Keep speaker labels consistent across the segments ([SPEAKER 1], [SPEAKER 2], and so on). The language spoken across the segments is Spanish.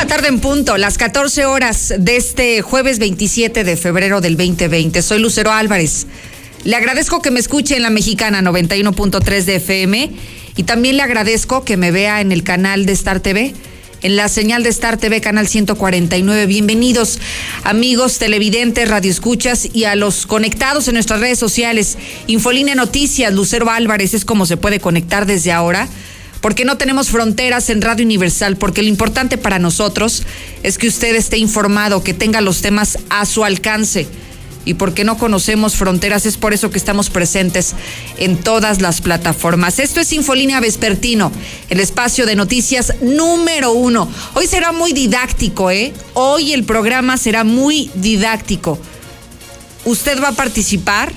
[SPEAKER 1] La tarde en punto, las 14 horas de este jueves 27 de febrero del 2020. Soy Lucero Álvarez. Le agradezco que me escuche en la mexicana 91.3 de FM y también le agradezco que me vea en el canal de Star TV, en la señal de Star TV, canal 149. Bienvenidos, amigos televidentes, radioescuchas y a los conectados en nuestras redes sociales. Infolínea Noticias, Lucero Álvarez es como se puede conectar desde ahora porque no tenemos fronteras en Radio Universal, porque lo importante para nosotros es que usted esté informado, que tenga los temas a su alcance. Y porque no conocemos fronteras, es por eso que estamos presentes en todas las plataformas. Esto es Infolínea Vespertino, el espacio de noticias número uno. Hoy será muy didáctico, ¿eh? Hoy el programa será muy didáctico. Usted va a participar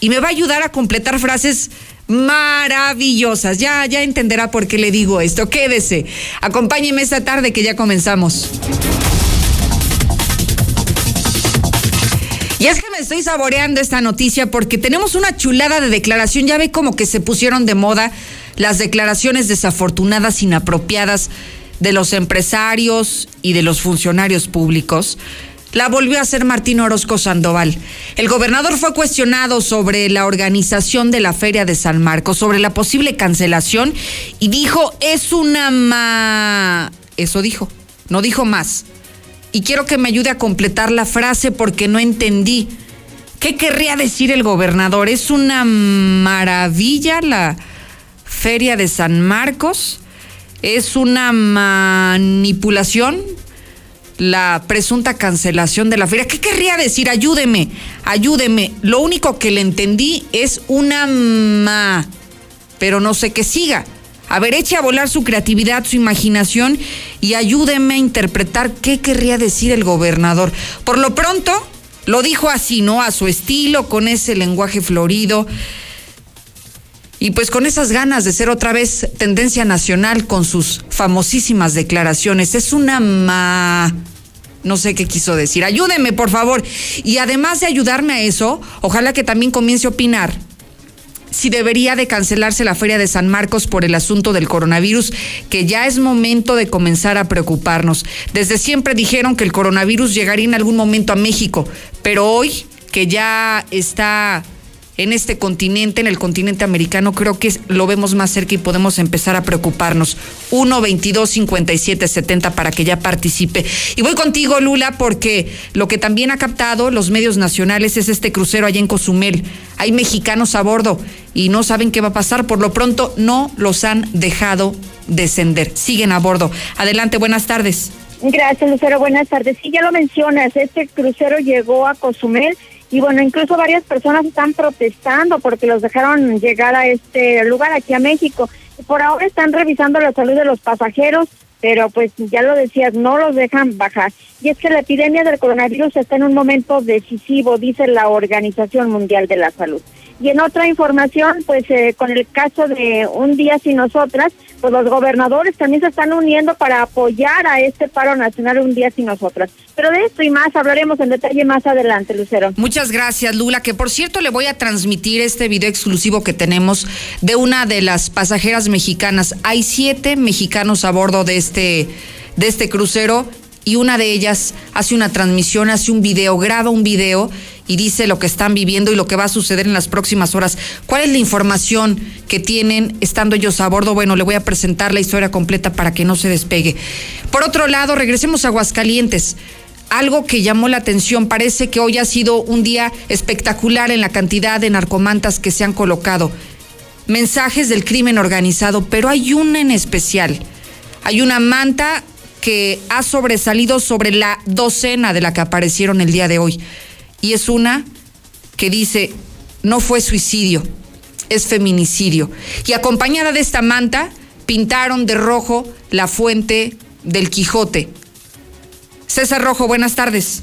[SPEAKER 1] y me va a ayudar a completar frases maravillosas. Ya, ya entenderá por qué le digo esto. Quédese. Acompáñeme esta tarde que ya comenzamos. Y es que me estoy saboreando esta noticia porque tenemos una chulada de declaración. Ya ve como que se pusieron de moda las declaraciones desafortunadas, inapropiadas de los empresarios y de los funcionarios públicos la volvió a hacer Martín Orozco Sandoval. El gobernador fue cuestionado sobre la organización de la Feria de San Marcos, sobre la posible cancelación y dijo, es una ma... Eso dijo, no dijo más. Y quiero que me ayude a completar la frase porque no entendí. ¿Qué querría decir el gobernador? ¿Es una maravilla la Feria de San Marcos? ¿Es una manipulación? La presunta cancelación de la feria. ¿Qué querría decir? Ayúdeme, ayúdeme. Lo único que le entendí es una ma, pero no sé qué siga. A ver, eche a volar su creatividad, su imaginación y ayúdeme a interpretar qué querría decir el gobernador. Por lo pronto, lo dijo así, ¿no? A su estilo, con ese lenguaje florido. Y pues con esas ganas de ser otra vez tendencia nacional con sus famosísimas declaraciones. Es una ma... No sé qué quiso decir. Ayúdeme, por favor. Y además de ayudarme a eso, ojalá que también comience a opinar si debería de cancelarse la feria de San Marcos por el asunto del coronavirus, que ya es momento de comenzar a preocuparnos. Desde siempre dijeron que el coronavirus llegaría en algún momento a México, pero hoy que ya está en este continente, en el continente americano, creo que lo vemos más cerca y podemos empezar a preocuparnos. 1 22 57 70 para que ya participe. Y voy contigo, Lula, porque lo que también ha captado los medios nacionales es este crucero allá en Cozumel. Hay mexicanos a bordo y no saben qué va a pasar. Por lo pronto, no los han dejado descender. Siguen a bordo. Adelante, buenas tardes.
[SPEAKER 2] Gracias, Lucero. Buenas tardes. Sí, ya lo mencionas. Este crucero llegó a Cozumel y bueno, incluso varias personas están protestando porque los dejaron llegar a este lugar aquí a México. Por ahora están revisando la salud de los pasajeros, pero pues ya lo decías, no los dejan bajar. Y es que la epidemia del coronavirus está en un momento decisivo, dice la Organización Mundial de la Salud. Y en otra información, pues eh, con el caso de Un Día Sin Nosotras, pues los gobernadores también se están uniendo para apoyar a este paro nacional Un Día Sin Nosotras. Pero de esto y más hablaremos en detalle más adelante, Lucero.
[SPEAKER 1] Muchas gracias, Lula, que por cierto le voy a transmitir este video exclusivo que tenemos de una de las pasajeras mexicanas. Hay siete mexicanos a bordo de este, de este crucero y una de ellas hace una transmisión, hace un video, graba un video y dice lo que están viviendo y lo que va a suceder en las próximas horas. ¿Cuál es la información que tienen estando ellos a bordo? Bueno, le voy a presentar la historia completa para que no se despegue. Por otro lado, regresemos a Aguascalientes. Algo que llamó la atención, parece que hoy ha sido un día espectacular en la cantidad de narcomantas que se han colocado. Mensajes del crimen organizado, pero hay una en especial. Hay una manta que ha sobresalido sobre la docena de la que aparecieron el día de hoy. Y es una que dice, no fue suicidio, es feminicidio. Y acompañada de esta manta, pintaron de rojo la fuente del Quijote. César Rojo, buenas tardes.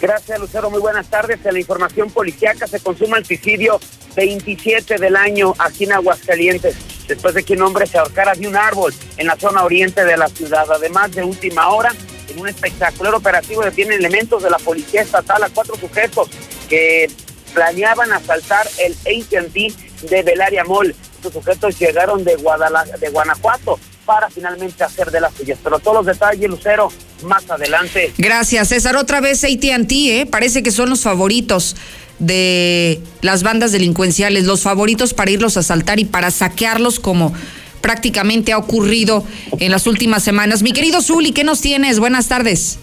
[SPEAKER 3] Gracias, Lucero. Muy buenas tardes. En la información policiaca se consuma el suicidio 27 del año aquí en Aguascalientes después de que un hombre se ahorcara de un árbol en la zona oriente de la ciudad. Además, de última hora, un espectacular operativo detienen elementos de la Policía Estatal a cuatro sujetos que planeaban asaltar el AT&T de Belaria Mall. Estos sujetos llegaron de, de Guanajuato para finalmente hacer de las suyas. Pero todos los detalles, Lucero, más adelante.
[SPEAKER 1] Gracias, César. Otra vez ATT, ¿eh? Parece que son los favoritos de las bandas delincuenciales, los favoritos para irlos a asaltar y para saquearlos como prácticamente ha ocurrido en las últimas semanas. Mi querido Zuli, ¿qué nos tienes? Buenas tardes.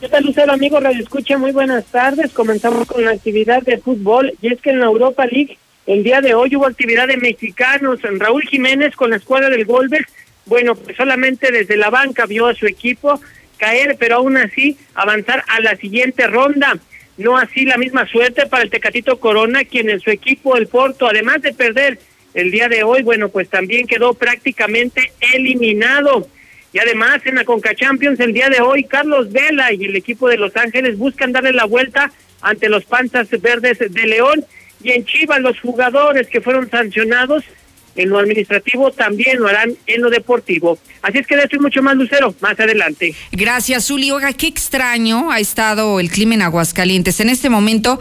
[SPEAKER 4] ¿Qué tal, Lucero, amigo Radio Escucha? Muy buenas tardes. Comenzamos con la actividad de fútbol y es que en la Europa League el día de hoy hubo actividad de mexicanos. Raúl Jiménez con la escuadra del Golbes, bueno, pues solamente desde la banca vio a su equipo caer, pero aún así avanzar a la siguiente ronda. No así la misma suerte para el Tecatito Corona, quien en su equipo, el Porto, además de perder el día de hoy, bueno, pues también quedó prácticamente eliminado. Y además en la Conca Champions el día de hoy, Carlos Vela y el equipo de Los Ángeles buscan darle la vuelta ante los Panzas Verdes de León. Y en Chivas los jugadores que fueron sancionados en lo administrativo también lo harán en lo deportivo. Así es que de esto mucho más, Lucero, más adelante.
[SPEAKER 1] Gracias, Zuli. Oiga, qué extraño ha estado el clima en Aguascalientes. En este momento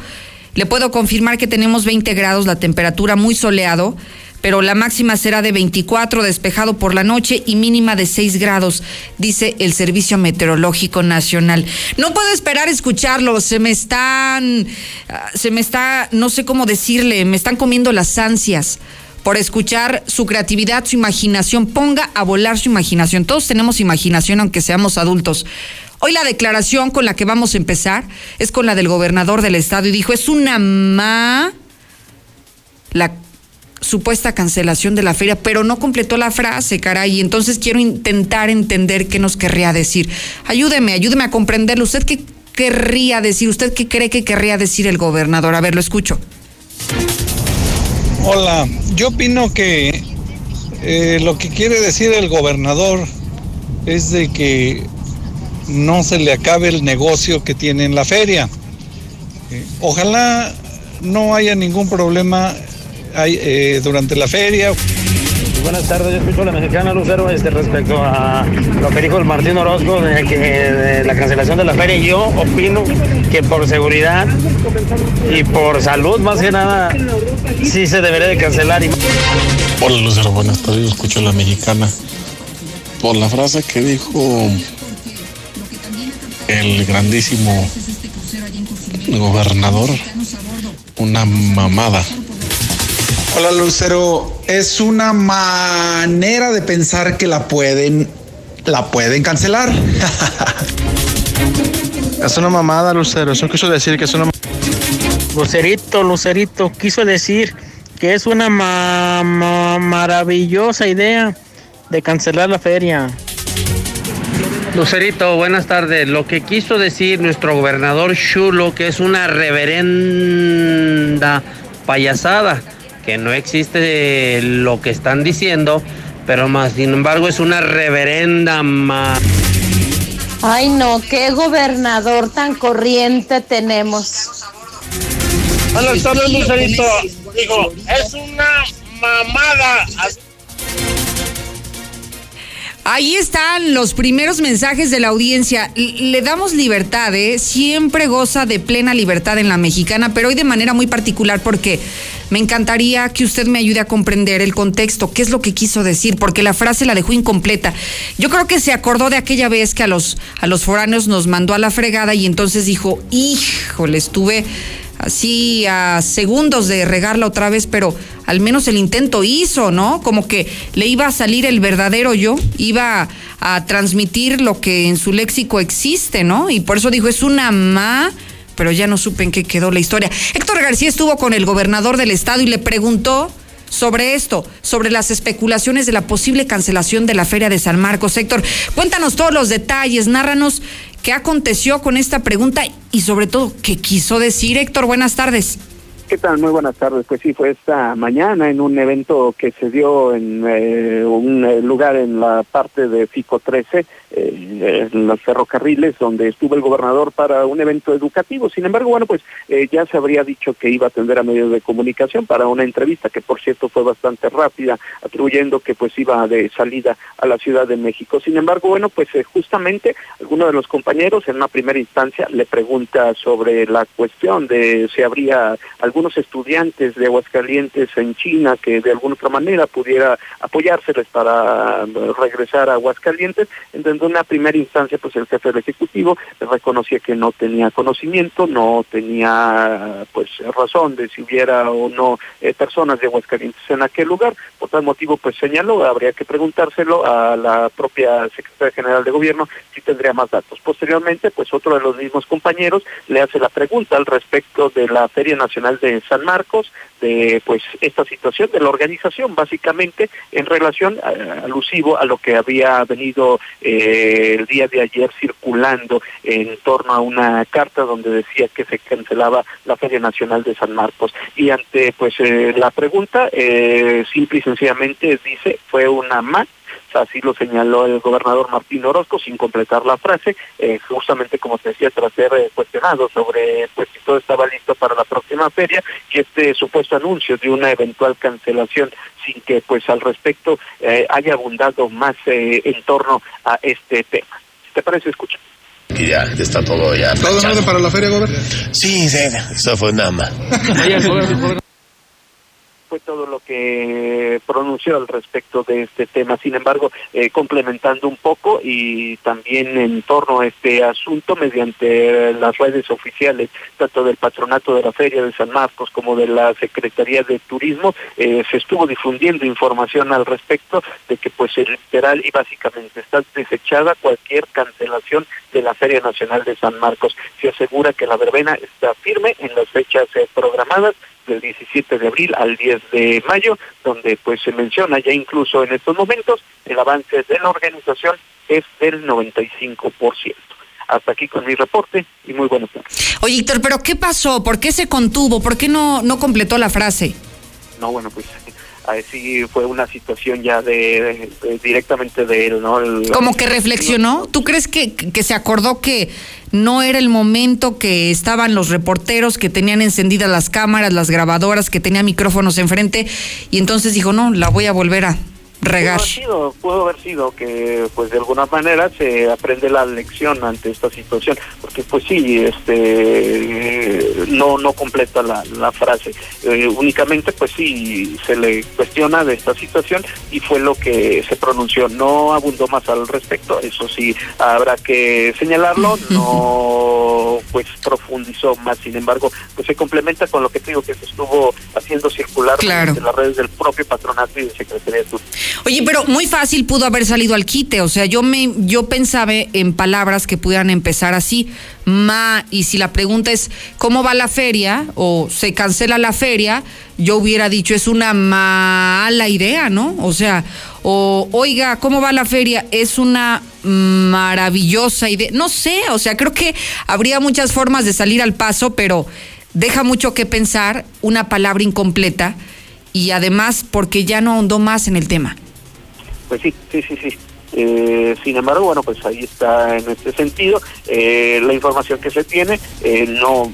[SPEAKER 1] le puedo confirmar que tenemos 20 grados, la temperatura muy soleado, pero la máxima será de 24, despejado por la noche y mínima de 6 grados, dice el Servicio Meteorológico Nacional. No puedo esperar escucharlo, se me están, ah, se me está, no sé cómo decirle, me están comiendo las ansias por escuchar su creatividad, su imaginación. Ponga a volar su imaginación. Todos tenemos imaginación aunque seamos adultos. Hoy la declaración con la que vamos a empezar es con la del gobernador del estado y dijo, es una ma la supuesta cancelación de la feria, pero no completó la frase, caray, entonces quiero intentar entender qué nos querría decir. Ayúdeme, ayúdeme a comprenderlo. ¿Usted qué querría decir? ¿Usted qué cree que querría decir el gobernador? A ver, lo escucho.
[SPEAKER 5] Hola, yo opino que eh, lo que quiere decir el gobernador es de que no se le acabe el negocio que tiene en la feria. Eh, ojalá no haya ningún problema eh, durante la feria.
[SPEAKER 6] Buenas tardes, yo escucho a la mexicana Lucero este, respecto a lo que dijo el Martín Orozco de, que, de la cancelación de la feria. Yo opino que por seguridad y por salud, más que nada, sí se debería de cancelar.
[SPEAKER 7] Hola Lucero, buenas tardes, yo escucho a la mexicana. Por la frase que dijo el grandísimo gobernador, una mamada.
[SPEAKER 8] Hola Lucero, es una manera de pensar que la pueden, la pueden cancelar.
[SPEAKER 9] es una mamada, Lucero. Eso quiso decir que es una.
[SPEAKER 4] Lucerito, Lucerito, quiso decir que es una maravillosa idea de cancelar la feria.
[SPEAKER 6] Lucerito, buenas tardes. Lo que quiso decir nuestro gobernador Chulo, que es una reverenda payasada, que no existe lo que están diciendo, pero más sin embargo es una reverenda ma
[SPEAKER 10] Ay no, qué gobernador tan corriente tenemos.
[SPEAKER 6] Buenas tardes, Lucerito. Digo, es una mamada.
[SPEAKER 1] Ahí están los primeros mensajes de la audiencia. Le damos libertad, ¿eh? Siempre goza de plena libertad en la mexicana, pero hoy de manera muy particular porque me encantaría que usted me ayude a comprender el contexto, qué es lo que quiso decir, porque la frase la dejó incompleta. Yo creo que se acordó de aquella vez que a los, a los foráneos nos mandó a la fregada y entonces dijo, híjole, estuve así a segundos de regarla otra vez, pero al menos el intento hizo, ¿no? Como que le iba a salir el verdadero yo, iba a, transmitir lo que en su léxico existe, ¿no? Y por eso dijo, es una ma, pero ya no supe en qué quedó la historia. Héctor García estuvo con el gobernador del estado y le preguntó sobre esto, sobre las especulaciones de la posible cancelación de la Feria de San Marcos. Héctor, cuéntanos todos los detalles, nárranos qué aconteció con esta pregunta y sobre todo qué quiso decir. Héctor, buenas tardes.
[SPEAKER 11] ¿Qué tal? Muy buenas tardes. Pues sí, fue esta mañana en un evento que se dio en eh, un eh, lugar en la parte de FICO 13, eh, en los ferrocarriles donde estuvo el gobernador para un evento educativo. Sin embargo, bueno, pues eh, ya se habría dicho que iba a atender a medios de comunicación para una entrevista que por cierto fue bastante rápida, atribuyendo que pues iba de salida a la Ciudad de México. Sin embargo, bueno, pues eh, justamente alguno de los compañeros en una primera instancia le pregunta sobre la cuestión de si habría algunos estudiantes de Aguascalientes en China que de alguna otra manera pudiera apoyárseles para regresar a Aguascalientes. En una primera instancia, pues el jefe del Ejecutivo reconocía que no tenía conocimiento, no tenía pues razón de si hubiera o no eh, personas de Aguascalientes en aquel lugar. Por tal motivo, pues señaló, habría que preguntárselo a la propia secretaria general de gobierno si tendría más datos. Posteriormente, pues otro de los mismos compañeros le hace la pregunta al respecto de la Feria Nacional de San Marcos, de pues esta situación de la organización, básicamente en relación eh, alusivo a lo que había venido eh, el día de ayer circulando en torno a una carta donde decía que se cancelaba la Feria Nacional de San Marcos. Y ante pues eh, la pregunta, simple y sencillamente dice, fue una más así lo señaló el gobernador Martín Orozco sin completar la frase, eh, justamente como te decía, tras ser eh, cuestionado sobre pues si todo estaba listo para la próxima feria, que este supuesto anuncio de una eventual cancelación sin que pues al respecto eh, haya abundado más en torno a este tema. ¿Te parece? Escucha.
[SPEAKER 12] Y ya está todo ya.
[SPEAKER 13] ¿Todo en orden para la feria, gobernador?
[SPEAKER 12] Sí, sí, eso fue nada más
[SPEAKER 11] fue todo lo que pronunció al respecto de este tema. Sin embargo, eh, complementando un poco y también en torno a este asunto, mediante las redes oficiales, tanto del patronato de la Feria de San Marcos como de la Secretaría de Turismo, eh, se estuvo difundiendo información al respecto de que pues literal y básicamente está desechada cualquier cancelación de la Feria Nacional de San Marcos. Se asegura que la verbena está firme en las fechas eh, programadas del 17 de abril al 10 de mayo, donde pues se menciona ya incluso en estos momentos el avance de la organización es del 95%. Hasta aquí con mi reporte y muy buenos días.
[SPEAKER 1] Oye, Héctor, ¿pero qué pasó? ¿Por qué se contuvo? ¿Por qué no, no completó la frase?
[SPEAKER 11] No, bueno, pues sí fue una situación ya de, directamente de él, ¿no?
[SPEAKER 1] Como que reflexionó. ¿Tú crees que, que se acordó que no era el momento que estaban los reporteros que tenían encendidas las cámaras, las grabadoras, que tenían micrófonos enfrente y entonces dijo, no, la voy a volver a, Pudo
[SPEAKER 11] haber, sido, pudo haber sido que pues de alguna manera se aprende la lección ante esta situación, porque pues sí, este no no completa la, la frase, eh, únicamente pues sí se le cuestiona de esta situación y fue lo que se pronunció, no abundó más al respecto, eso sí habrá que señalarlo, no pues profundizó más, sin embargo pues se complementa con lo que digo que se estuvo haciendo circular en las redes del propio patronato y de Secretaría de Turismo.
[SPEAKER 1] Oye, pero muy fácil pudo haber salido al quite. O sea, yo me, yo pensaba en palabras que pudieran empezar así, ma, y si la pregunta es ¿cómo va la feria? o se cancela la feria, yo hubiera dicho es una mala idea, ¿no? O sea, o oiga, ¿cómo va la feria? Es una maravillosa idea. No sé, o sea, creo que habría muchas formas de salir al paso, pero deja mucho que pensar una palabra incompleta y además porque ya no ahondó más en el tema.
[SPEAKER 11] Pues sí, sí, sí, sí. Eh, sin embargo, bueno, pues ahí está en este sentido eh, la información que se tiene. Eh, no,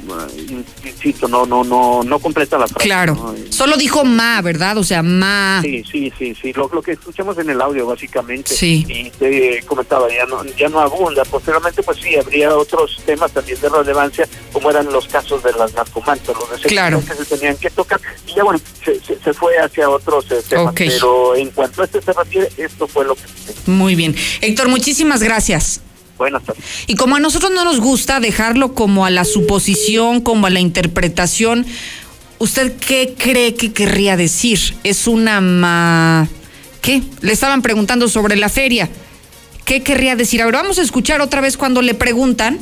[SPEAKER 11] insisto, no, no, no, no completa la frase.
[SPEAKER 1] Claro. Solo dijo ma, ¿verdad? O sea, ma.
[SPEAKER 11] Sí, sí, sí, sí. Lo, lo que escuchamos en el audio, básicamente.
[SPEAKER 1] Sí.
[SPEAKER 11] Y te comentaba, ya no, ya no abunda. Posteriormente, pues sí, habría otros temas también de relevancia, como eran los casos de las narcomantas, los
[SPEAKER 1] claro.
[SPEAKER 11] que se tenían que tocar. Y ya, bueno, se, se, fue hacia otros temas. Pero en cuanto a este se refiere, esto fue lo que.
[SPEAKER 1] Muy bien. Héctor, muchísimas gracias.
[SPEAKER 11] Buenas tardes.
[SPEAKER 1] Y como a nosotros no nos gusta dejarlo como a la suposición, como a la interpretación, ¿usted qué cree que querría decir? ¿Es una ma... ¿Qué? Le estaban preguntando sobre la feria. ¿Qué querría decir? Ahora vamos a escuchar otra vez cuando le preguntan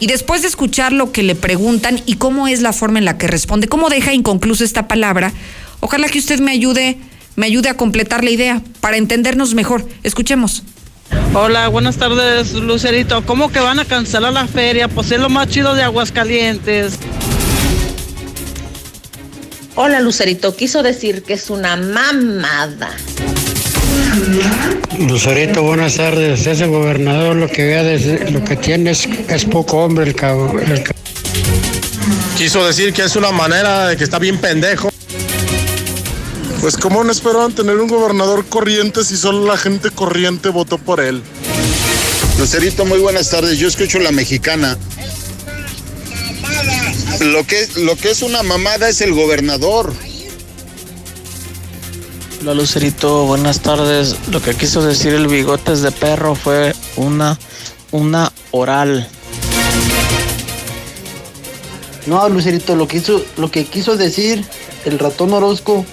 [SPEAKER 1] y después de escuchar lo que le preguntan y cómo es la forma en la que responde, cómo deja inconclusa esta palabra, ojalá que usted me ayude me ayude a completar la idea para entendernos mejor. Escuchemos.
[SPEAKER 14] Hola, buenas tardes, Lucerito. ¿Cómo que van a cancelar la feria? Pues es lo más chido de Aguascalientes.
[SPEAKER 10] Hola, Lucerito. Quiso decir que es una mamada.
[SPEAKER 13] Lucerito, buenas tardes. Ese gobernador lo que vea desde- lo que tiene es, es poco hombre el cabrón.
[SPEAKER 9] Quiso decir que es una manera de que está bien pendejo.
[SPEAKER 15] Pues cómo no esperaban tener un gobernador corriente si solo la gente corriente votó por él.
[SPEAKER 16] Lucerito, muy buenas tardes. Yo escucho la mexicana. Lo que, lo que es una mamada es el gobernador.
[SPEAKER 17] Hola Lucerito, buenas tardes. Lo que quiso decir el bigotes de perro fue una, una oral.
[SPEAKER 18] No, Lucerito, lo que, hizo, lo que quiso decir el ratón Orozco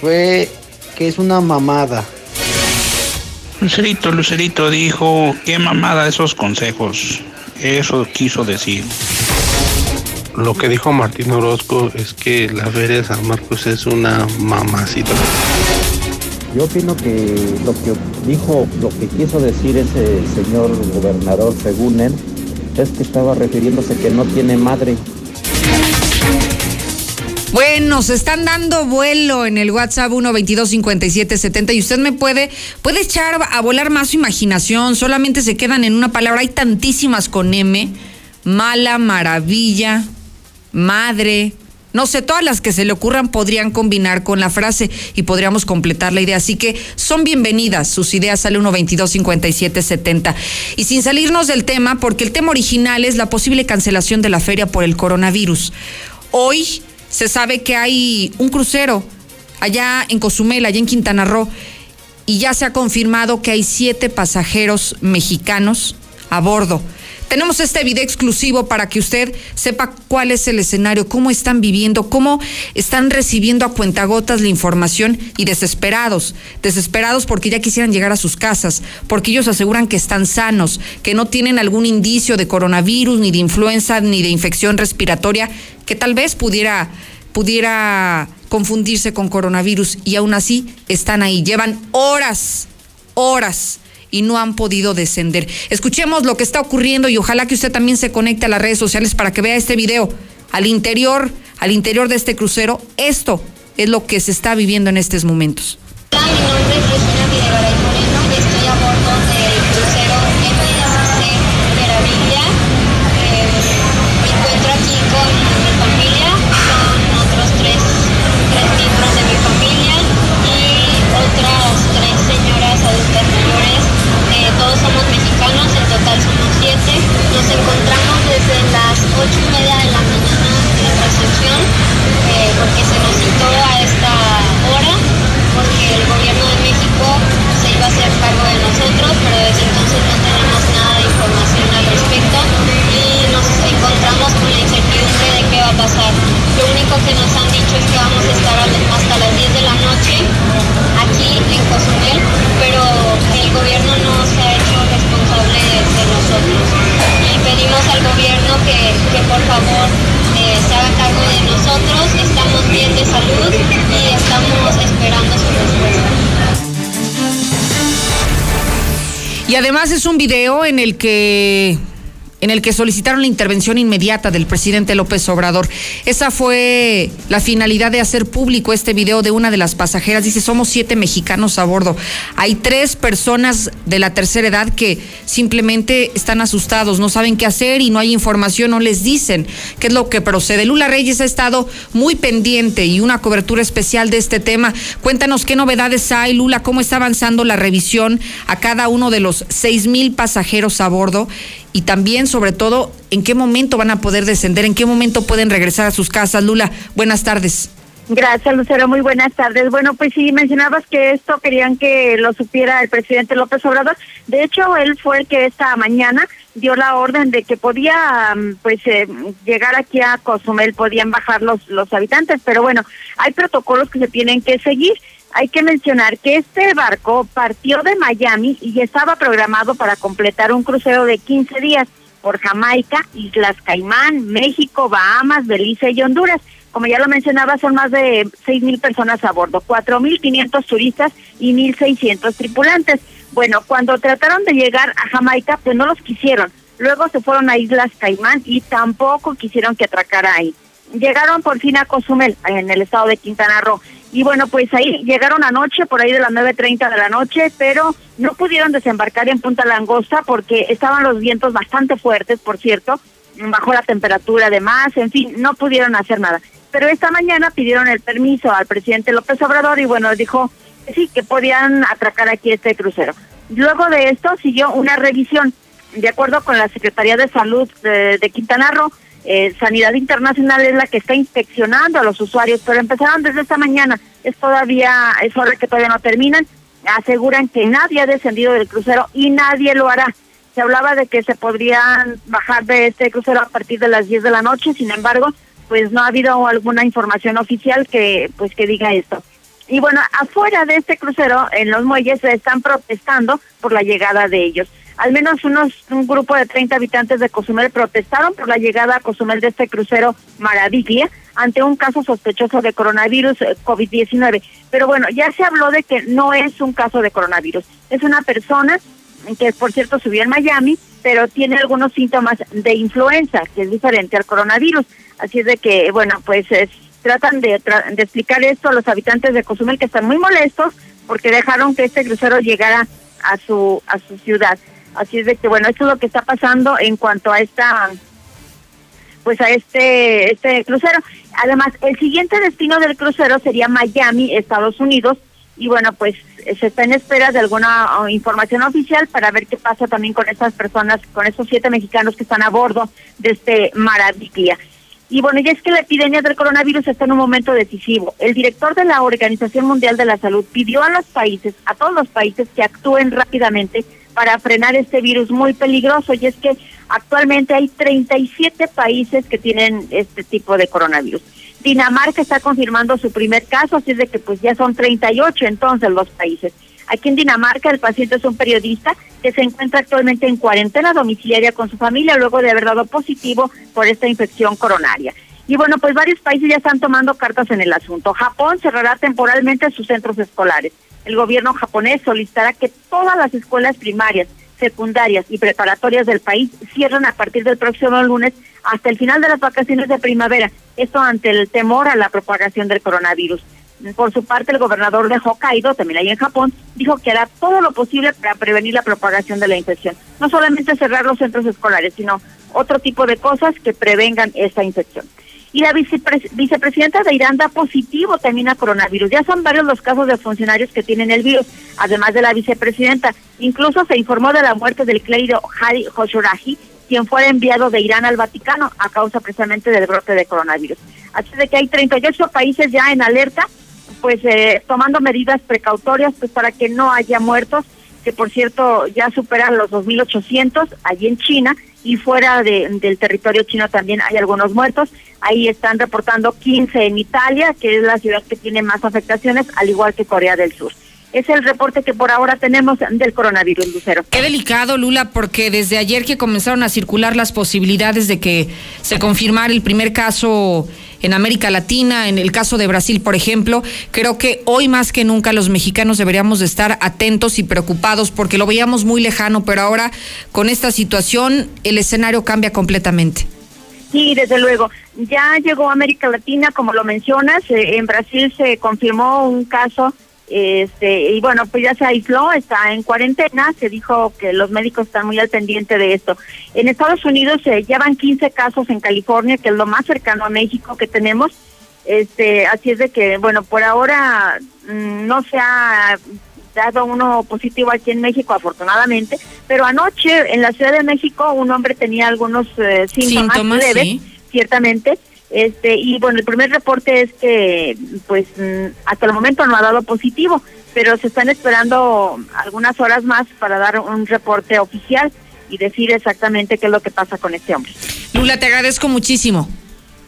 [SPEAKER 18] fue que es una mamada.
[SPEAKER 19] Lucerito, Lucerito dijo, qué mamada esos consejos. Eso quiso decir.
[SPEAKER 9] Lo que dijo Martín Orozco es que la feria de San Marcos es una mamacita.
[SPEAKER 20] Yo opino que lo que dijo, lo que quiso decir ese señor gobernador, según él, es que estaba refiriéndose que no tiene madre.
[SPEAKER 1] Bueno, se están dando vuelo en el WhatsApp 1225770 y usted me puede, puede echar a volar más su imaginación, solamente se quedan en una palabra, hay tantísimas con M, mala, maravilla, madre, no sé, todas las que se le ocurran podrían combinar con la frase y podríamos completar la idea. Así que son bienvenidas sus ideas al 1225770. Y sin salirnos del tema, porque el tema original es la posible cancelación de la feria por el coronavirus. Hoy se sabe que hay un crucero allá en Cozumel, allá en Quintana Roo, y ya se ha confirmado que hay siete pasajeros mexicanos a bordo. Tenemos este video exclusivo para que usted sepa cuál es el escenario, cómo están viviendo, cómo están recibiendo a cuentagotas la información y desesperados, desesperados porque ya quisieran llegar a sus casas, porque ellos aseguran que están sanos, que no tienen algún indicio de coronavirus, ni de influenza, ni de infección respiratoria, que tal vez pudiera, pudiera confundirse con coronavirus y aún así están ahí, llevan horas, horas y no han podido descender. Escuchemos lo que está ocurriendo y ojalá que usted también se conecte a las redes sociales para que vea este video. Al interior, al interior de este crucero, esto es lo que se está viviendo en estos momentos. Además es un video en el que en el que solicitaron la intervención inmediata del presidente López Obrador. Esa fue la finalidad de hacer público este video de una de las pasajeras. Dice, somos siete mexicanos a bordo. Hay tres personas de la tercera edad que simplemente están asustados, no saben qué hacer y no hay información, no les dicen qué es lo que procede. Lula Reyes ha estado muy pendiente y una cobertura especial de este tema. Cuéntanos qué novedades hay, Lula, cómo está avanzando la revisión a cada uno de los seis mil pasajeros a bordo y también, sobre todo, en qué momento van a poder descender, en qué momento pueden regresar a sus casas. Lula, buenas tardes.
[SPEAKER 2] Gracias, Lucero. Muy buenas tardes. Bueno, pues sí, mencionabas que esto querían que lo supiera el presidente López Obrador. De hecho, él fue el que esta mañana dio la orden de que podía, mm, pues, eh, llegar aquí a Cozumel, podían bajar los, los habitantes. Pero bueno, hay protocolos que se tienen que seguir. Hay que mencionar que este barco partió de Miami y estaba programado para completar un crucero de 15 días por Jamaica, Islas Caimán, México, Bahamas, Belice y Honduras. Como ya lo mencionaba, son más de seis mil personas a bordo, cuatro mil quinientos turistas y mil seiscientos tripulantes. Bueno, cuando trataron de llegar a Jamaica, pues no los quisieron. Luego se fueron a Islas Caimán y tampoco quisieron que atracara ahí. Llegaron por fin a Cozumel, en el estado de Quintana Roo. Y bueno, pues ahí llegaron anoche, por ahí de las 9.30 de la noche, pero no pudieron desembarcar en Punta Langosta porque estaban los vientos bastante fuertes, por cierto, bajó la temperatura además, en fin, no pudieron hacer nada. Pero esta mañana pidieron el permiso al presidente López Obrador y bueno, dijo que sí, que podían atracar aquí este crucero. Luego de esto siguió una revisión. De acuerdo con la Secretaría de Salud de, de Quintana Roo, eh, Sanidad Internacional es la que está inspeccionando a los usuarios, pero empezaron desde esta mañana. Es todavía, es hora que todavía no terminan. Aseguran que nadie ha descendido del crucero y nadie lo hará. Se hablaba de que se podrían bajar de este crucero a partir de las 10 de la noche, sin embargo, pues no ha habido alguna información oficial que pues que diga esto. Y bueno, afuera de este crucero, en los muelles, se están protestando por la llegada de ellos. Al menos unos un grupo de 30 habitantes de Cozumel protestaron por la llegada a Cozumel de este crucero Maraviglia ante un caso sospechoso de coronavirus eh, COVID-19. Pero bueno, ya se habló de que no es un caso de coronavirus. Es una persona que por cierto subió en Miami, pero tiene algunos síntomas de influenza, que es diferente al coronavirus. Así es de que, bueno, pues es tratan de, de explicar esto a los habitantes de Cozumel que están muy molestos porque dejaron que este crucero llegara a su a su ciudad. Así es de que bueno, esto es lo que está pasando en cuanto a esta pues a este este crucero. Además, el siguiente destino del crucero sería Miami, Estados Unidos, y bueno, pues se está en espera de alguna uh, información oficial para ver qué pasa también con esas personas, con esos siete mexicanos que están a bordo de este Maravilla. Y bueno, ya es que la epidemia del coronavirus está en un momento decisivo. El director de la Organización Mundial de la Salud pidió a los países, a todos los países, que actúen rápidamente para frenar este virus muy peligroso. Y es que actualmente hay 37 países que tienen este tipo de coronavirus. Dinamarca está confirmando su primer caso, así es de que pues ya son 38 entonces los países. Aquí en Dinamarca el paciente es un periodista que se encuentra actualmente en cuarentena domiciliaria con su familia luego de haber dado positivo por esta infección coronaria. Y bueno, pues varios países ya están tomando cartas en el asunto. Japón cerrará temporalmente sus centros escolares. El gobierno japonés solicitará que todas las escuelas primarias, secundarias y preparatorias del país cierren a partir del próximo lunes hasta el final de las vacaciones de primavera. Esto ante el temor a la propagación del coronavirus. Por su parte, el gobernador de Hokkaido, también ahí en Japón, dijo que hará todo lo posible para prevenir la propagación de la infección. No solamente cerrar los centros escolares, sino otro tipo de cosas que prevengan esta infección. Y la vicepresidenta de Irán da positivo también a coronavirus. Ya son varios los casos de funcionarios que tienen el virus, además de la vicepresidenta. Incluso se informó de la muerte del clérigo Hari Khosrorahi, quien fue enviado de Irán al Vaticano a causa precisamente del brote de coronavirus. Así de que hay 38 países ya en alerta pues eh, tomando medidas precautorias pues para que no haya muertos, que por cierto ya superan los 2.800 allí en China y fuera de, del territorio chino también hay algunos muertos. Ahí están reportando 15 en Italia, que es la ciudad que tiene más afectaciones, al igual que Corea del Sur. Es el reporte que por ahora tenemos del coronavirus, Lucero.
[SPEAKER 1] Qué delicado, Lula, porque desde ayer que comenzaron a circular las posibilidades de que se confirmara el primer caso en América Latina, en el caso de Brasil, por ejemplo, creo que hoy más que nunca los mexicanos deberíamos de estar atentos y preocupados porque lo veíamos muy lejano, pero ahora con esta situación el escenario cambia completamente.
[SPEAKER 2] Sí, desde luego. Ya llegó a América Latina, como lo mencionas, eh, en Brasil se confirmó un caso este, y bueno, pues ya se aisló, está en cuarentena, se dijo que los médicos están muy al pendiente de esto. En Estados Unidos se llevan 15 casos en California, que es lo más cercano a México que tenemos. Este, así es de que, bueno, por ahora mm, no se ha dado uno positivo aquí en México, afortunadamente, pero anoche en la Ciudad de México un hombre tenía algunos eh, síntomas, leves, ciertamente, este, y bueno, el primer reporte es que, pues, mm, hasta el momento no ha dado positivo, pero se están esperando algunas horas más para dar un reporte oficial y decir exactamente qué es lo que pasa con este hombre.
[SPEAKER 1] Lula, te agradezco muchísimo.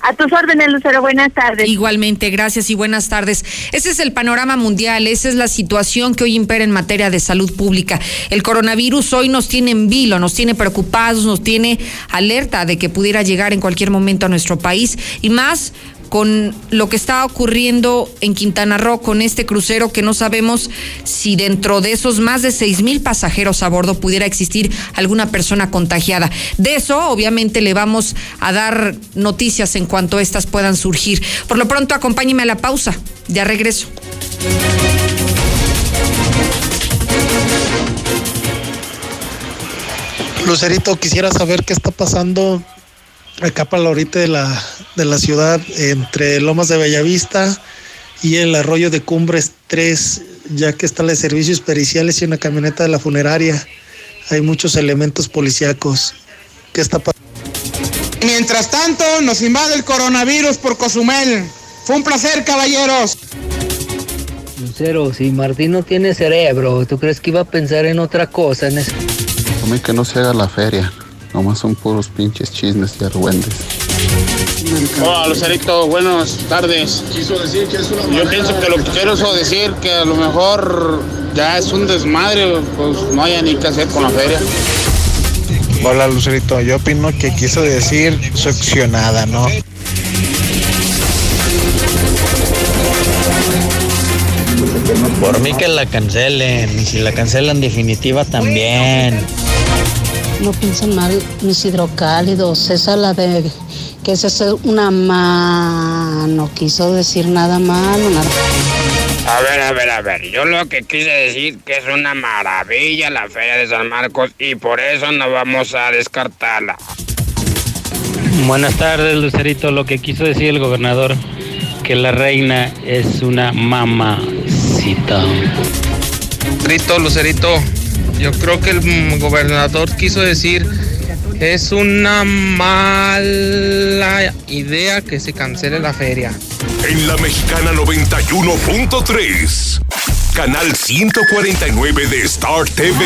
[SPEAKER 2] A tus órdenes, Lucero. Buenas tardes.
[SPEAKER 1] Igualmente, gracias y buenas tardes. Ese es el panorama mundial, esa es la situación que hoy impera en materia de salud pública. El coronavirus hoy nos tiene en vilo, nos tiene preocupados, nos tiene alerta de que pudiera llegar en cualquier momento a nuestro país y más con lo que está ocurriendo en Quintana Roo con este crucero que no sabemos si dentro de esos más de seis mil pasajeros a bordo pudiera existir alguna persona contagiada. De eso, obviamente, le vamos a dar noticias en cuanto estas puedan surgir. Por lo pronto, acompáñeme a la pausa. Ya regreso.
[SPEAKER 8] Lucerito, quisiera saber qué está pasando acá para la orilla de la, de la ciudad, entre Lomas de Bellavista y el arroyo de Cumbres 3, ya que está de servicios periciales y una camioneta de la funeraria. Hay muchos elementos policíacos. ¿Qué está pasando?
[SPEAKER 21] Mientras tanto, nos invade el coronavirus por Cozumel. Fue un placer, caballeros.
[SPEAKER 22] Lucero, si Martín no tiene cerebro, ¿tú crees que iba a pensar en otra cosa? En eso?
[SPEAKER 7] Que no se haga la feria. Nomás son puros pinches chismes y argüendes.
[SPEAKER 13] Hola Lucerito, buenas tardes. Yo pienso que lo que quiero es decir que a lo mejor ya es un desmadre, pues no haya ni qué hacer con la feria.
[SPEAKER 8] Hola Lucerito, yo opino que quiso decir succionada, ¿no?
[SPEAKER 17] Por mí que la cancelen, y si la cancelan definitiva también.
[SPEAKER 23] No piensen mal mis hidrocálidos. Esa la de que esa es una ma... No quiso decir nada malo, nada.
[SPEAKER 24] A ver, a ver, a ver. Yo lo que quise decir que es una maravilla la Feria de San Marcos y por eso no vamos a descartarla.
[SPEAKER 17] Buenas tardes, Lucerito. Lo que quiso decir el gobernador, que la reina es una mamacita.
[SPEAKER 25] Lucerito, Lucerito, yo creo que el gobernador quiso decir es una mala idea que se cancele la feria.
[SPEAKER 26] En la Mexicana 91.3, canal 149 de Star TV.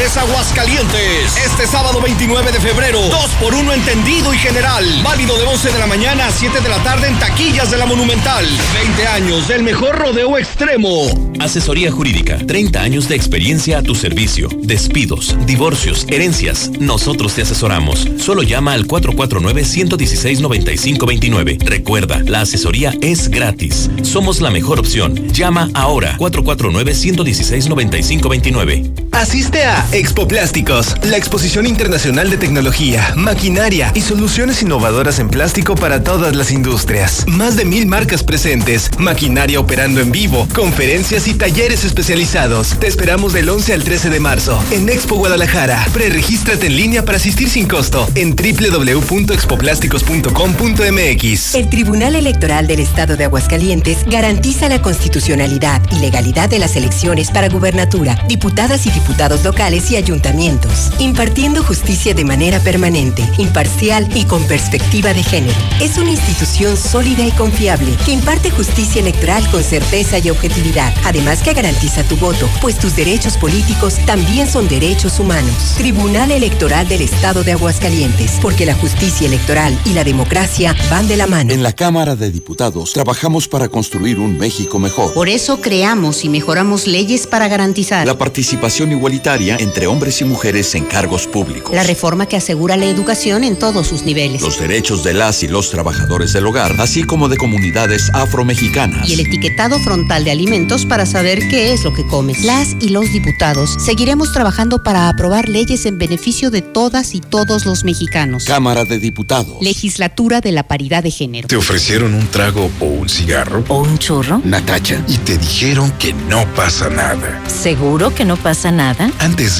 [SPEAKER 27] Regresa Aguascalientes este sábado 29 de febrero. 2 por 1 entendido y general. Válido de 11 de la mañana a 7 de la tarde en taquillas de la Monumental. 20 años del mejor rodeo extremo.
[SPEAKER 28] Asesoría jurídica. 30 años de experiencia a tu servicio. Despidos, divorcios, herencias. Nosotros te asesoramos. Solo llama al 449-116-9529. Recuerda, la asesoría es gratis. Somos la mejor opción. Llama ahora. 449-116-9529.
[SPEAKER 29] Asiste a Expo Plásticos, la exposición internacional de tecnología, maquinaria y soluciones innovadoras en plástico para todas las industrias. Más de mil marcas presentes, maquinaria operando en vivo, conferencias y talleres especializados. Te esperamos del 11 al 13 de marzo en Expo Guadalajara. Preregístrate en línea para asistir sin costo en www.expoplásticos.com.mx.
[SPEAKER 30] El Tribunal Electoral del Estado de Aguascalientes garantiza la constitucionalidad y legalidad de las elecciones para gubernatura, diputadas y diputados locales y ayuntamientos, impartiendo justicia de manera permanente, imparcial y con perspectiva de género. Es una institución sólida y confiable que imparte justicia electoral con certeza y objetividad, además que garantiza tu voto, pues tus derechos políticos también son derechos humanos. Tribunal Electoral del Estado de Aguascalientes, porque la justicia electoral y la democracia van de la mano.
[SPEAKER 31] En la Cámara de Diputados trabajamos para construir un México mejor.
[SPEAKER 32] Por eso creamos y mejoramos leyes para garantizar
[SPEAKER 31] La participación igualitaria entre hombres y mujeres en cargos públicos.
[SPEAKER 32] la reforma que asegura la educación en todos sus niveles
[SPEAKER 31] Los derechos de las y los trabajadores del hogar, así como de comunidades afromexicanas.
[SPEAKER 32] y el etiquetado frontal de alimentos para saber qué es lo que comes. Las y los diputados seguiremos trabajando para aprobar leyes en beneficio de todas y todos los mexicanos.
[SPEAKER 31] Cámara de Diputados.
[SPEAKER 32] Legislatura de la paridad de género.
[SPEAKER 26] ¿Te ofrecieron un trago o un cigarro?
[SPEAKER 32] ¿O un churro?
[SPEAKER 26] Natacha. Y te dijeron que no pasa nada.
[SPEAKER 32] ¿Seguro que no pasa nada?
[SPEAKER 26] Antes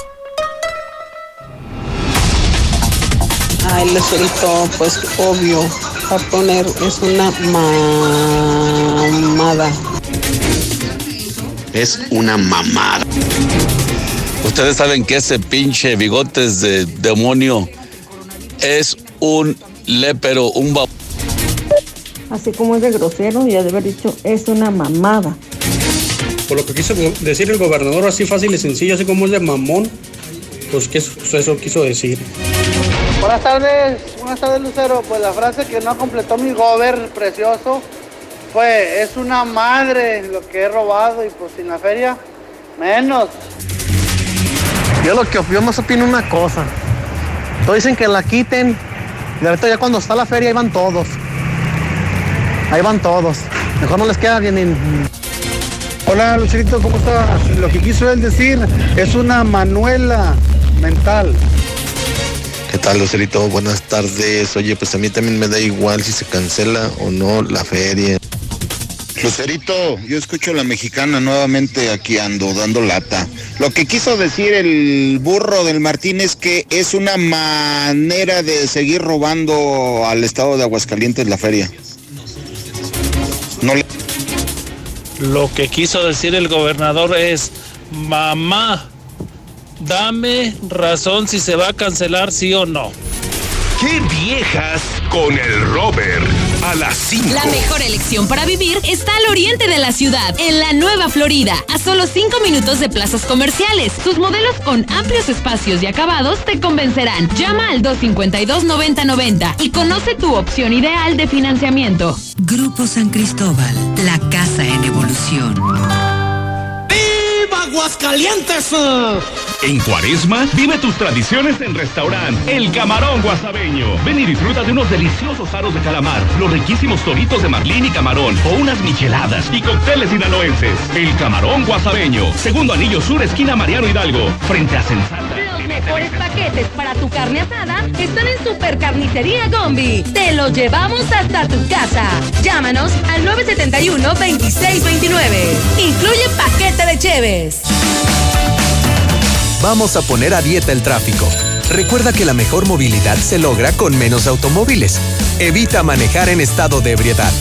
[SPEAKER 33] Ay, Lucerito, pues obvio. A poner, es una mamada.
[SPEAKER 34] Es una mamada. Ustedes saben que ese pinche bigotes de demonio es un lépero, un ba...
[SPEAKER 35] Así como es de grosero, ya de haber dicho, es una mamada.
[SPEAKER 36] Por lo que quiso decir el gobernador, así fácil y sencillo, así como es de mamón, pues que eso, eso quiso decir.
[SPEAKER 37] Buenas tardes, buenas tardes Lucero. Pues la frase que no completó mi gober precioso fue, es una madre lo que he robado y pues sin la feria, menos.
[SPEAKER 38] Yo lo que yo más opino una cosa. Todos dicen que la quiten. Y ahorita ya cuando está la feria ahí van todos. Ahí van todos. Mejor no les queda bien. ni-
[SPEAKER 37] Hola Lucerito, ¿cómo estás? Lo que quiso él decir es una manuela mental.
[SPEAKER 34] ¿Qué tal, Lucerito? Buenas tardes. Oye, pues a mí también me da igual si se cancela o no la feria.
[SPEAKER 39] Lucerito, yo escucho la mexicana nuevamente aquí ando dando lata. Lo que quiso decir el burro del Martín es que es una manera de seguir robando al estado de Aguascalientes la feria. No le...
[SPEAKER 40] Lo que quiso decir el gobernador es, mamá, dame razón si se va a cancelar sí o no.
[SPEAKER 27] ¡Qué viejas con el Robert! A las 5.
[SPEAKER 41] La mejor elección para vivir está al oriente de la ciudad, en la Nueva Florida, a solo 5 minutos de plazas comerciales. Sus modelos con amplios espacios y acabados te convencerán. Llama al 252-9090 y conoce tu opción ideal de financiamiento.
[SPEAKER 42] Grupo San Cristóbal, la casa en evolución.
[SPEAKER 27] ¡Viva Aguascalientes! En Cuaresma, vive tus tradiciones en restaurante El Camarón Guasabeño. Ven y disfruta de unos deliciosos aros de calamar, los riquísimos toritos de marlín y camarón, o unas micheladas y cócteles sinaloenses. El Camarón Guasabeño, segundo anillo sur, esquina Mariano Hidalgo, frente a Sensata.
[SPEAKER 41] Mejores paquetes para tu carne asada están en Super Carnicería Gombi. Te los llevamos hasta tu casa. Llámanos al 971-2629. Incluye paquete de Cheves.
[SPEAKER 23] Vamos a poner a dieta el tráfico. Recuerda que la mejor movilidad se logra con menos automóviles. Evita manejar en estado de ebriedad.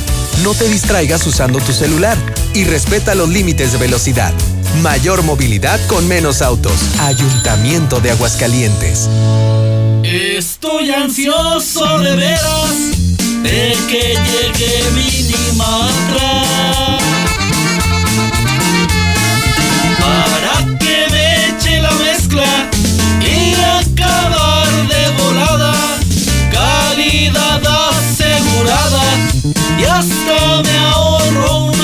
[SPEAKER 23] No te distraigas usando tu celular y respeta los límites de velocidad. Mayor movilidad con menos autos. Ayuntamiento de Aguascalientes.
[SPEAKER 43] Estoy ansioso de veras de que llegue Minimatra para que me eche la mezcla y acabar de volada. Calidad asegurada y hasta me ahorro una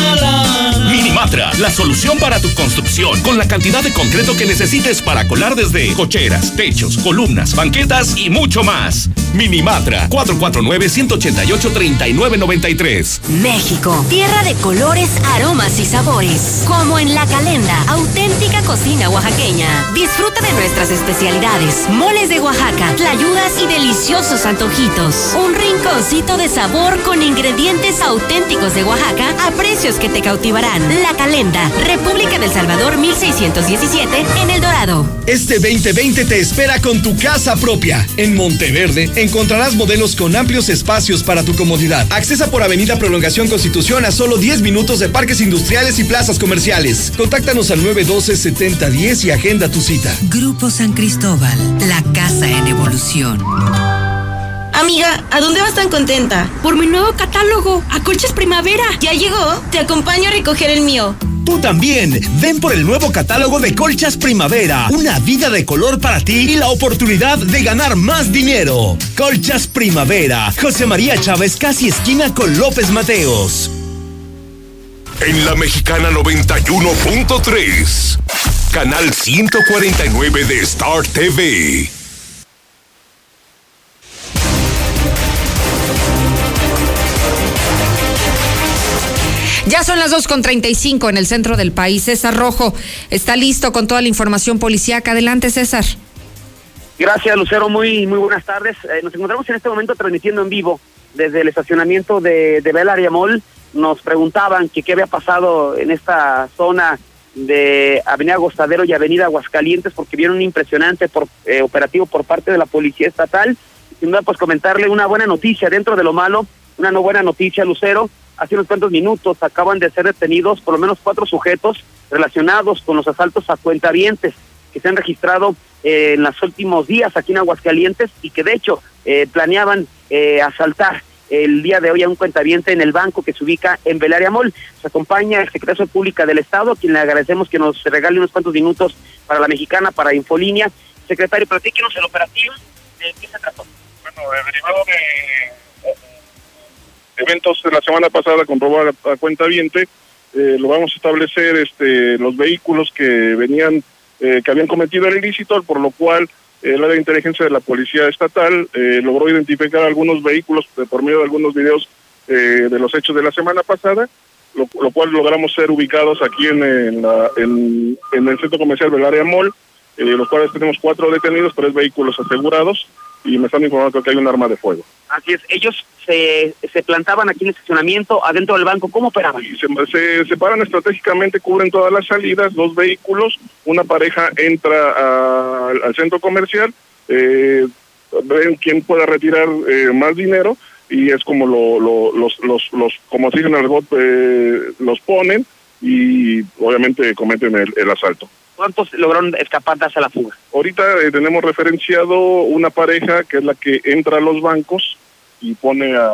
[SPEAKER 27] Minimatra, la solución para tu construcción, con la cantidad de concreto que necesites para colar desde cocheras, techos, columnas, banquetas y mucho más. Minimatra, 449-188-3993.
[SPEAKER 44] México, tierra de colores, aromas y sabores. Como en La Calenda, auténtica cocina oaxaqueña. Disfruta de nuestras especialidades, moles de Oaxaca, tlayudas y deliciosos antojitos. Un rinconcito de sabor con ingredientes auténticos de Oaxaca a precios que te cautivarán. La Calenda, República del Salvador 1617, en El Dorado.
[SPEAKER 27] Este 2020 te espera con tu casa propia. En Monteverde encontrarás modelos con amplios espacios para tu comodidad. Accesa por Avenida Prolongación Constitución a solo 10 minutos de parques industriales y plazas comerciales. Contáctanos al 912-7010 y agenda tu cita.
[SPEAKER 42] Grupo San Cristóbal, la casa en evolución.
[SPEAKER 45] Amiga, ¿a dónde vas tan contenta? Por mi nuevo catálogo, a Colches Primavera. ¿Ya llegó? Te acompaño a recoger el mío.
[SPEAKER 27] Tú también. Ven por el nuevo catálogo de Colchas Primavera. Una vida de color para ti y la oportunidad de ganar más dinero. Colchas Primavera. José María Chávez, casi esquina con López Mateos.
[SPEAKER 46] En la Mexicana 91.3. Canal 149 de Star TV.
[SPEAKER 47] Ya son las 2.35 en el centro del país. César Rojo está listo con toda la información policíaca. Adelante, César.
[SPEAKER 48] Gracias, Lucero. Muy, muy buenas tardes. Eh, nos encontramos en este momento transmitiendo en vivo desde el estacionamiento de, de Bel Mall. Nos preguntaban que qué había pasado en esta zona de Avenida Gostadero y Avenida Aguascalientes porque vieron un impresionante por, eh, operativo por parte de la Policía Estatal. Sin duda, pues comentarle una buena noticia dentro de lo malo, una no buena noticia, Lucero hace unos cuantos minutos acaban de ser detenidos por lo menos cuatro sujetos relacionados con los asaltos a cuentavientes que se han registrado eh, en los últimos días aquí en Aguascalientes y que de hecho eh, planeaban eh, asaltar el día de hoy a un cuentaviente en el banco que se ubica en Belaria Mall. Se acompaña el secretario Pública del Estado, a quien le agradecemos que nos regale unos cuantos minutos para la mexicana, para Infolínea. Secretario, platíquenos el operativo. ¿De qué se trató?
[SPEAKER 26] Bueno, derivado de eventos de la semana pasada con robo a, cuenta viente, eh, lo vamos a establecer este, los vehículos que venían, eh, que habían cometido el ilícito, por lo cual el área de inteligencia de la Policía Estatal eh, logró identificar algunos vehículos por medio de algunos videos de los hechos de la semana pasada, lo, cual logramos ser ubicados aquí en, en, en el centro comercial del área Mall, los cuales tenemos cuatro detenidos, tres vehículos asegurados y me están informando que hay un arma de fuego.
[SPEAKER 48] Así es, ellos se, se plantaban aquí en el estacionamiento, adentro del banco, ¿cómo operaban?
[SPEAKER 26] Se, separan estratégicamente, cubren todas las salidas, dos vehículos, una pareja entra al centro comercial, eh, ven quién puede retirar eh, más dinero y es como lo, los, los, los, como se dicen el bot, eh, los ponen y obviamente cometen el asalto.
[SPEAKER 48] ¿Cuántos lograron escapar hacia la fuga?
[SPEAKER 26] Ahorita eh, tenemos referenciado una pareja que es la que entra a los bancos y pone a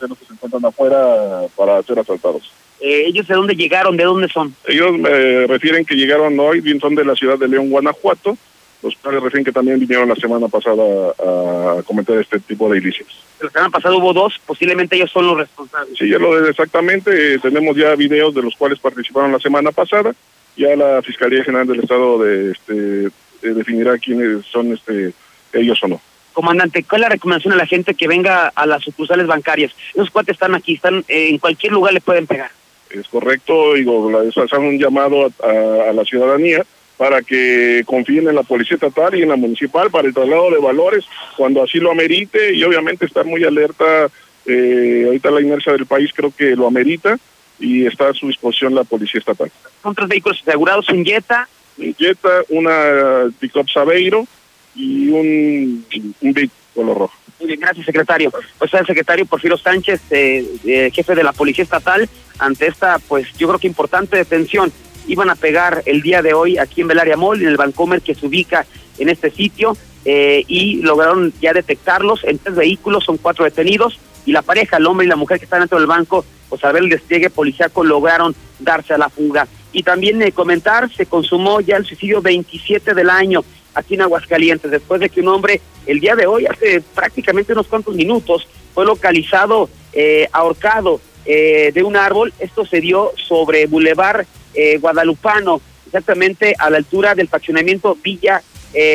[SPEAKER 26] los que se encuentran afuera para ser asaltados.
[SPEAKER 48] Eh, ¿Ellos de dónde llegaron? ¿De dónde son?
[SPEAKER 26] Ellos me refieren que llegaron hoy, bien son de la ciudad de León, Guanajuato. Los cuales refieren que también vinieron la semana pasada a cometer este tipo de ilícitos.
[SPEAKER 48] La semana pasada hubo dos, posiblemente ellos son los responsables.
[SPEAKER 26] Sí, ya lo de exactamente. Eh, tenemos ya videos de los cuales participaron la semana pasada ya la Fiscalía General del Estado de, este, eh, definirá quiénes son este, ellos o no.
[SPEAKER 48] Comandante, ¿cuál es la recomendación a la gente que venga a las sucursales bancarias? Esos cuates están aquí, están eh, en cualquier lugar le pueden pegar.
[SPEAKER 26] Es correcto, digo, hacen un llamado a, la ciudadanía para que confíen en la Policía Estatal y en la Municipal para el traslado de valores cuando así lo amerite y obviamente estar muy alerta. Eh, ahorita la inercia del país creo que lo amerita y está a su disposición la Policía Estatal.
[SPEAKER 48] Son tres vehículos asegurados, un Jetta.
[SPEAKER 26] Un Jetta, una pickup Sabeiro y un, un color rojo.
[SPEAKER 48] Muy bien, gracias, secretario. Pues el secretario Porfirio Sánchez, eh, eh, jefe de la Policía Estatal, ante esta, pues yo creo que importante detención. Iban a pegar el día de hoy aquí en Belaria Mall, en el Bancomer que se ubica en este sitio, eh, y lograron ya detectarlos en tres vehículos, son cuatro detenidos, y la pareja, el hombre y la mujer que están dentro del banco, pues a ver el despliegue policiaco lograron darse a la fuga. Y también eh, comentar, se consumó ya el suicidio 27 del año aquí en Aguascalientes, después de que un hombre el día de hoy, hace prácticamente unos cuantos minutos, fue localizado eh, ahorcado eh, de un árbol. Esto se dio sobre Boulevard eh, Guadalupano, exactamente a la altura del fraccionamiento Villa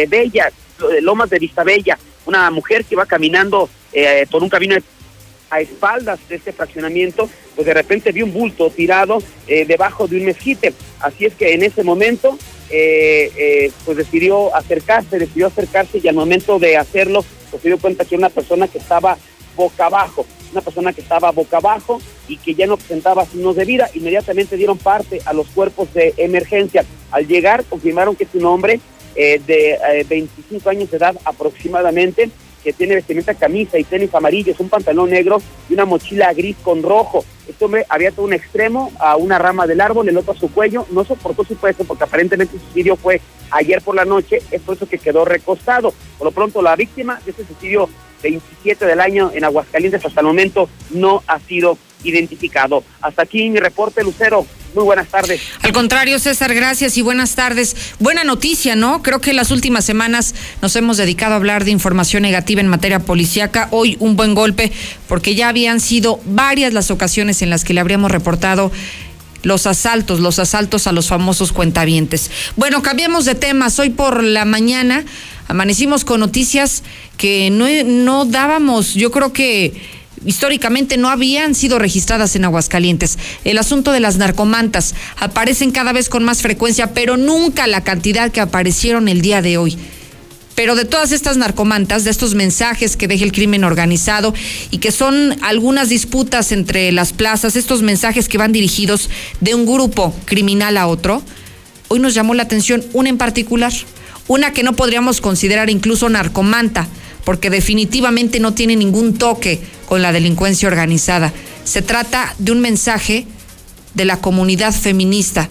[SPEAKER 48] Bella, Lomas de Vista Bella. Una mujer que va caminando por un camino de a espaldas de este fraccionamiento, pues de repente vi un bulto tirado eh, debajo de un mezquite. Así es que en ese momento, eh, eh, pues decidió acercarse, decidió acercarse y al momento de hacerlo, pues se dio cuenta que una persona que estaba boca abajo, una persona que estaba boca abajo y que ya no presentaba signos de vida, inmediatamente dieron parte a los cuerpos de emergencia. Al llegar, confirmaron que es un hombre de 25 años de edad aproximadamente, que tiene vestimenta camisa y tenis amarillos, un pantalón negro y una mochila gris con rojo. Este hombre había un extremo a una rama del árbol, el otro su cuello, no soportó su peso porque aparentemente su suicidio fue ayer por la noche, es por eso que quedó recostado. Por lo pronto la víctima de este suicidio 27 del año en Aguascalientes hasta el momento no ha sido identificado. Hasta aquí mi reporte, Lucero. Muy buenas tardes.
[SPEAKER 1] Al contrario, César, gracias y buenas tardes. Buena noticia, ¿no? Creo que las últimas semanas nos hemos dedicado a hablar de información negativa en materia policíaca. Hoy un buen golpe, porque ya habían sido varias las ocasiones en las que le habríamos reportado los asaltos, los asaltos a los famosos cuentavientes. Bueno, cambiamos de temas. Hoy por la mañana amanecimos con noticias que no, no dábamos, yo creo que históricamente no habían sido registradas en Aguascalientes. El asunto de las narcomantas aparecen cada vez con más frecuencia, pero nunca la cantidad que aparecieron el día de hoy. Pero de todas estas narcomantas, de estos mensajes que deja el crimen organizado y que son algunas disputas entre las plazas, estos mensajes que van dirigidos de un grupo criminal a otro, hoy nos llamó la atención una en particular, una que no podríamos considerar incluso narcomanta, porque definitivamente no tiene ningún toque con la delincuencia organizada. Se trata de un mensaje de la comunidad feminista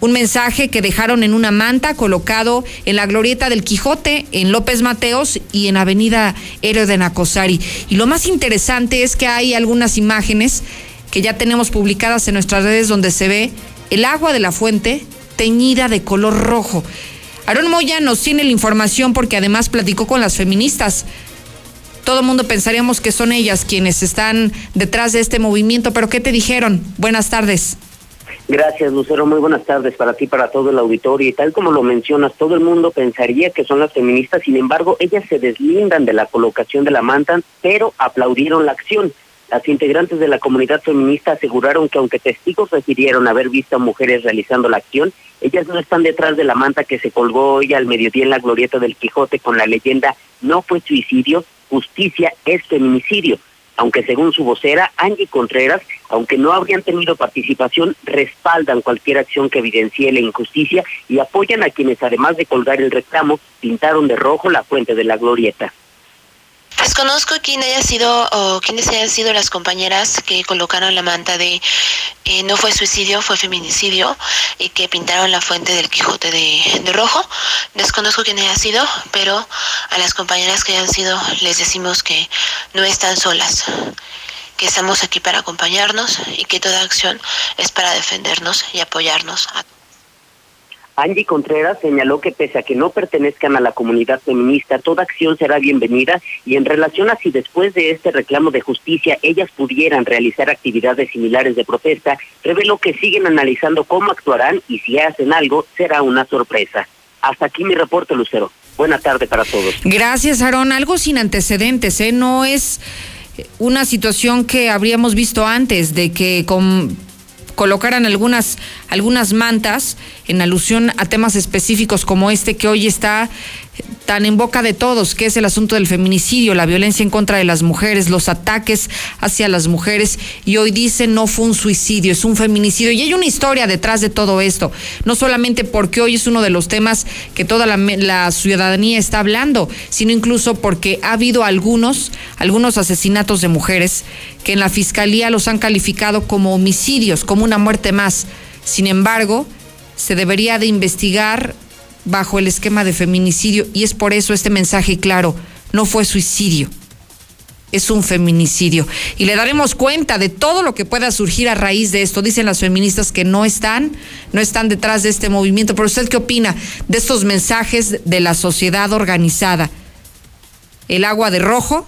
[SPEAKER 1] un mensaje que dejaron en una manta colocado en la glorieta del Quijote, en López Mateos y en Avenida Héroe de Nacosari. Y lo más interesante es que hay algunas imágenes que ya tenemos publicadas en nuestras redes donde se ve el agua de la fuente teñida de color rojo. Aaron Moya nos tiene la información porque además platicó con las feministas. Todo el mundo pensaríamos que son ellas quienes están detrás de este movimiento, pero ¿qué te dijeron? Buenas tardes.
[SPEAKER 48] Gracias, Lucero. Muy buenas tardes para ti, para todo el auditorio. Y tal como lo mencionas, todo el mundo pensaría que son las feministas, sin embargo, ellas se deslindan de la colocación de la manta, pero aplaudieron la acción. Las integrantes de la comunidad feminista aseguraron que aunque testigos refirieron haber visto a mujeres realizando la acción, ellas no están detrás de la manta que se colgó hoy al mediodía en la glorieta del Quijote con la leyenda No fue suicidio, justicia es feminicidio aunque según su vocera, Angie Contreras, aunque no habrían tenido participación, respaldan cualquier acción que evidencie la injusticia y apoyan a quienes, además de colgar el reclamo, pintaron de rojo la fuente de la glorieta.
[SPEAKER 49] Desconozco quién haya sido o quiénes hayan sido las compañeras que colocaron la manta de eh, no fue suicidio, fue feminicidio y que pintaron la fuente del Quijote de, de, rojo. Desconozco quién haya sido, pero a las compañeras que hayan sido les decimos que no están solas, que estamos aquí para acompañarnos y que toda acción es para defendernos y apoyarnos a
[SPEAKER 48] Angie Contreras señaló que pese a que no pertenezcan a la comunidad feminista, toda acción será bienvenida y en relación a si después de este reclamo de justicia ellas pudieran realizar actividades similares de protesta, reveló que siguen analizando cómo actuarán y si hacen algo será una sorpresa. Hasta aquí mi reporte, Lucero. Buena tarde para todos.
[SPEAKER 1] Gracias, Aarón. Algo sin antecedentes, ¿eh? No es una situación que habríamos visto antes de que colocaran algunas, algunas mantas en alusión a temas específicos como este que hoy está tan en boca de todos, que es el asunto del feminicidio, la violencia en contra de las mujeres, los ataques hacia las mujeres, y hoy dice no fue un suicidio, es un feminicidio. Y hay una historia detrás de todo esto, no solamente porque hoy es uno de los temas que toda la, la ciudadanía está hablando, sino incluso porque ha habido algunos, algunos asesinatos de mujeres que en la fiscalía los han calificado como homicidios, como una muerte más. Sin embargo, se debería de investigar bajo el esquema de feminicidio y es por eso este mensaje claro, no fue suicidio, es un feminicidio. Y le daremos cuenta de todo lo que pueda surgir a raíz de esto. Dicen las feministas que no están, no están detrás de este movimiento. Pero usted qué opina de estos mensajes de la sociedad organizada? El agua de rojo,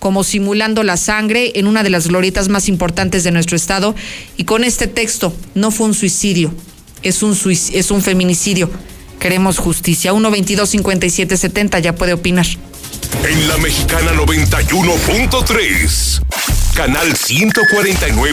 [SPEAKER 1] como simulando la sangre en una de las glorietas más importantes de nuestro estado, y con este texto, no fue un suicidio, es un, es un feminicidio. Queremos justicia. 122-5770 ya puede opinar.
[SPEAKER 22] En la mexicana 91.3, canal 149